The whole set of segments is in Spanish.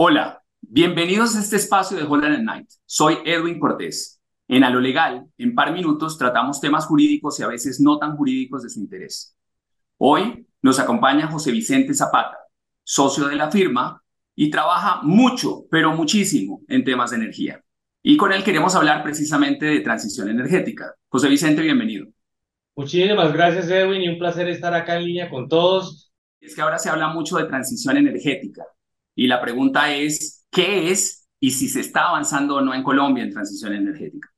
Hola, bienvenidos a este espacio de Holland Night. Soy Edwin Cortés. En A lo Legal, en par minutos, tratamos temas jurídicos y a veces no tan jurídicos de su interés. Hoy nos acompaña José Vicente Zapata, socio de la firma y trabaja mucho, pero muchísimo en temas de energía. Y con él queremos hablar precisamente de transición energética. José Vicente, bienvenido. Muchísimas gracias, Edwin, y un placer estar acá en línea con todos. Es que ahora se habla mucho de transición energética y la pregunta es, ¿qué es y si se está avanzando o no en Colombia en transición energética?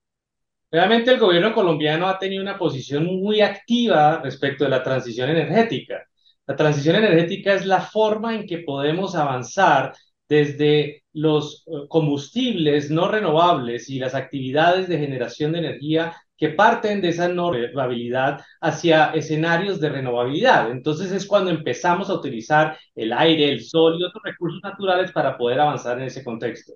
Realmente el gobierno colombiano ha tenido una posición muy activa respecto de la transición energética. La transición energética es la forma en que podemos avanzar desde los eh, combustibles no renovables y las actividades de generación de energía que parten de esa no renovabilidad hacia escenarios de renovabilidad. Entonces es cuando empezamos a utilizar el aire, el sol y otros recursos naturales para poder avanzar en ese contexto.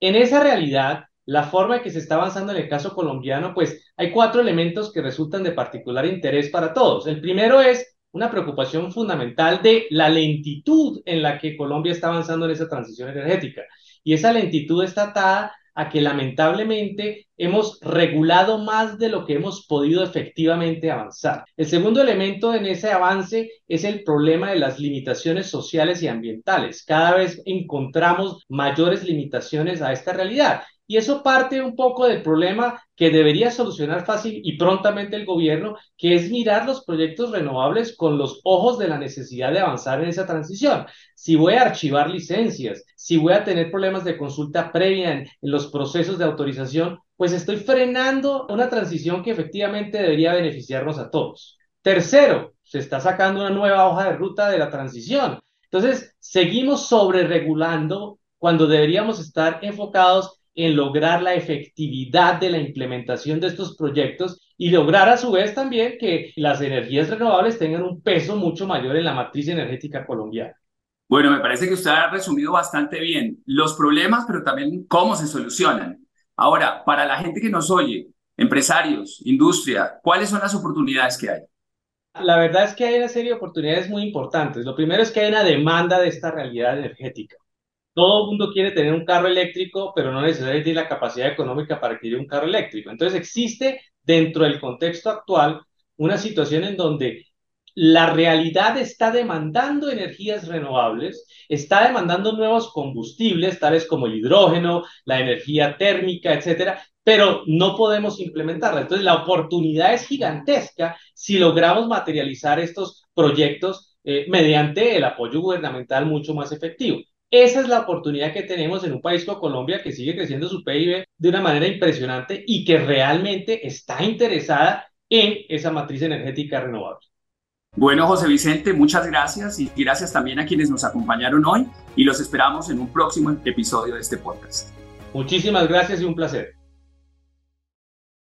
En esa realidad, la forma en que se está avanzando en el caso colombiano, pues hay cuatro elementos que resultan de particular interés para todos. El primero es una preocupación fundamental de la lentitud en la que Colombia está avanzando en esa transición energética. Y esa lentitud está atada a que lamentablemente hemos regulado más de lo que hemos podido efectivamente avanzar. El segundo elemento en ese avance es el problema de las limitaciones sociales y ambientales. Cada vez encontramos mayores limitaciones a esta realidad y eso parte un poco del problema que debería solucionar fácil y prontamente el gobierno, que es mirar los proyectos renovables con los ojos de la necesidad de avanzar en esa transición. Si voy a archivar licencias, si voy a tener problemas de consulta previa en, los procesos de autorización, pues estoy frenando una transición que efectivamente debería beneficiarnos a todos. Tercero, se está sacando una nueva hoja de ruta de la transición. Entonces, seguimos sobre regulando cuando deberíamos estar enfocados en lograr la efectividad de la implementación de estos proyectos y lograr a su vez también que las energías renovables tengan un peso mucho mayor en la matriz energética colombiana. Bueno, me parece que usted ha resumido bastante bien los problemas, pero también cómo se solucionan. Ahora, para la gente que nos oye, empresarios, industria, ¿cuáles son las oportunidades que hay? La verdad es que hay una serie de oportunidades muy importantes. Lo primero es que hay una demanda de esta realidad energética. Todo el mundo quiere tener un carro eléctrico, pero no necesariamente tiene la capacidad económica para adquirir un carro eléctrico. Entonces existe dentro del contexto actual una situación en donde la realidad está demandando energías renovables, está demandando nuevos combustibles, tales como el hidrógeno, la energía térmica, etcétera, pero no podemos implementarla. Entonces, la oportunidad es gigantesca si logramos materializar estos proyectos eh, mediante el apoyo gubernamental mucho más efectivo. Esa es la oportunidad que tenemos en un país como Colombia que sigue creciendo su PIB de una manera impresionante y que realmente está interesada en esa matriz energética renovable. Bueno, José Vicente, muchas gracias y gracias también a quienes nos acompañaron hoy y los esperamos en un próximo episodio de este podcast. Muchísimas gracias y un placer.